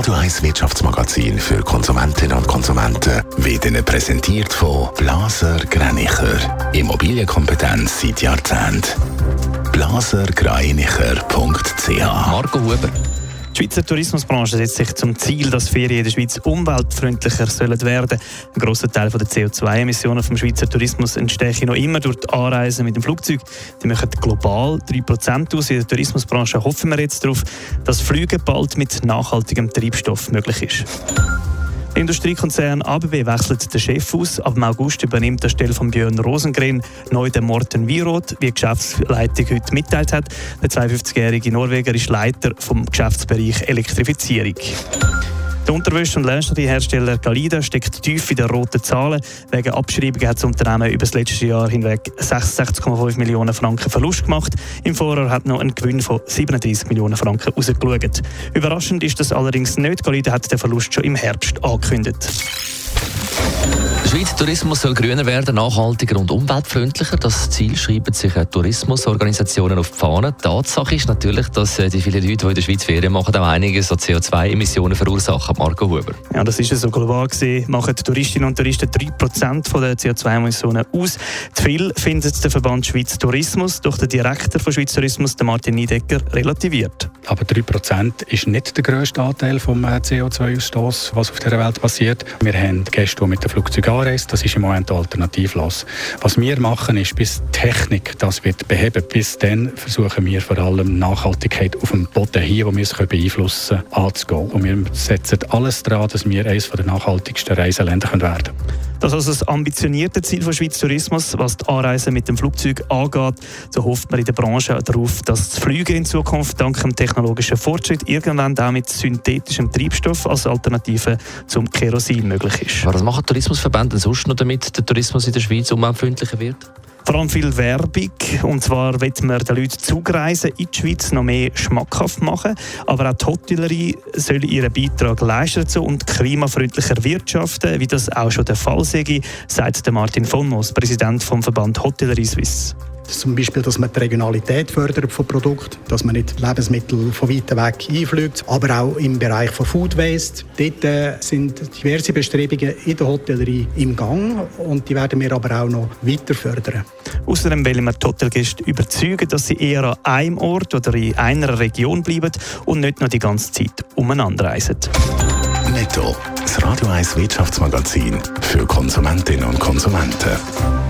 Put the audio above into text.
Radio 1 Wirtschaftsmagazin für Konsumentinnen und Konsumenten wird Ihnen präsentiert von Blaser Greinicher. Immobilienkompetenz seit Jahrzehnten. blasergreinicher.ch Marco Huber. Die Schweizer Tourismusbranche setzt sich zum Ziel, dass Ferien in der Schweiz umweltfreundlicher sollen werden. Ein grosser Teil der CO2-Emissionen vom Schweizer Tourismus entsteht noch immer durch die Anreise mit dem Flugzeug. Die machen global 3% aus. In der Tourismusbranche hoffen wir jetzt darauf, dass Flüge bald mit nachhaltigem Treibstoff möglich ist. Industriekonzern ABB wechselt den Chef aus. Ab August übernimmt der Stelle von Björn Rosengren neu den Morten Wiroth, wie die Geschäftsleitung heute mitteilt hat. Der 52-jährige Norweger ist Leiter vom Geschäftsbereich Elektrifizierung. Der Unterwäsche- und Lingeriehersteller Galida steckt tief in den roten Zahlen. Wegen Abschreibungen hat das Unternehmen über das letzte Jahr hinweg 66,5 Millionen Franken Verlust gemacht. Im Vorjahr hat noch ein Gewinn von 37 Millionen Franken rausgeschaut. Überraschend ist das allerdings nicht. Galida hat den Verlust schon im Herbst angekündigt. Der Schweizer Tourismus soll grüner werden, nachhaltiger und umweltfreundlicher. Das Ziel schreiben sich Tourismusorganisationen auf die Fahne. Tatsache ist natürlich, dass äh, die vielen Leute, die in der Schweiz Ferien machen, auch einige so CO2-Emissionen verursachen. Marco Huber. Ja, das ist so global gesehen. Machen Touristinnen und Touristen 3% der CO2-Emissionen aus. Zu viel findet der Verband Schweiz Tourismus durch den Direktor von Schweiz Tourismus, Martin Niedecker, relativiert. Aber 3% ist nicht der grösste Anteil vom äh, CO2-Ausstoß, was auf der Welt passiert. Wir haben Gäste, die mit dem Flugzeug anreisen. Das ist im Moment alternativlos. Was wir machen, ist, bis Technik das wird beheben, bis dann versuchen wir vor allem Nachhaltigkeit auf dem Boden hier, wo wir es beeinflussen können, anzugehen. Und wir setzen alles daran, dass wir eines der nachhaltigsten Reiseländer werden können. Das ist also das ambitionierte Ziel von Schweiz Tourismus, was die Anreise mit dem Flugzeug angeht. So hofft man in der Branche darauf, dass das Fliegen in Zukunft dank dem technologischen Fortschritt irgendwann auch mit synthetischem Treibstoff als Alternative zum Kerosin möglich ist. Was machen Tourismusverbände sonst noch, damit der Tourismus in der Schweiz umweltfreundlicher wird? Vor allem viel Werbung. Und zwar wird man den Leuten Zugreisen in die Schweiz noch mehr schmackhaft machen. Aber auch die Hotellerie soll ihren Beitrag leisten und klimafreundlicher wirtschaften, wie das auch schon der Fall sei, sagt Martin von Präsident vom Verband Hotellerie Suisse. Zum Beispiel, dass man die Regionalität fördert von Produkten, dass man nicht Lebensmittel von weit weg einfliegt, aber auch im Bereich von Food Waste. Dort äh, sind diverse Bestrebungen in der Hotellerie im Gang und die werden wir aber auch noch weiter fördern. Außerdem wollen wir die Hotelgäste überzeugen, dass sie eher an einem Ort oder in einer Region bleiben und nicht noch die ganze Zeit umeinander reisen. Netto, das Radio 1 Wirtschaftsmagazin für Konsumentinnen und Konsumenten.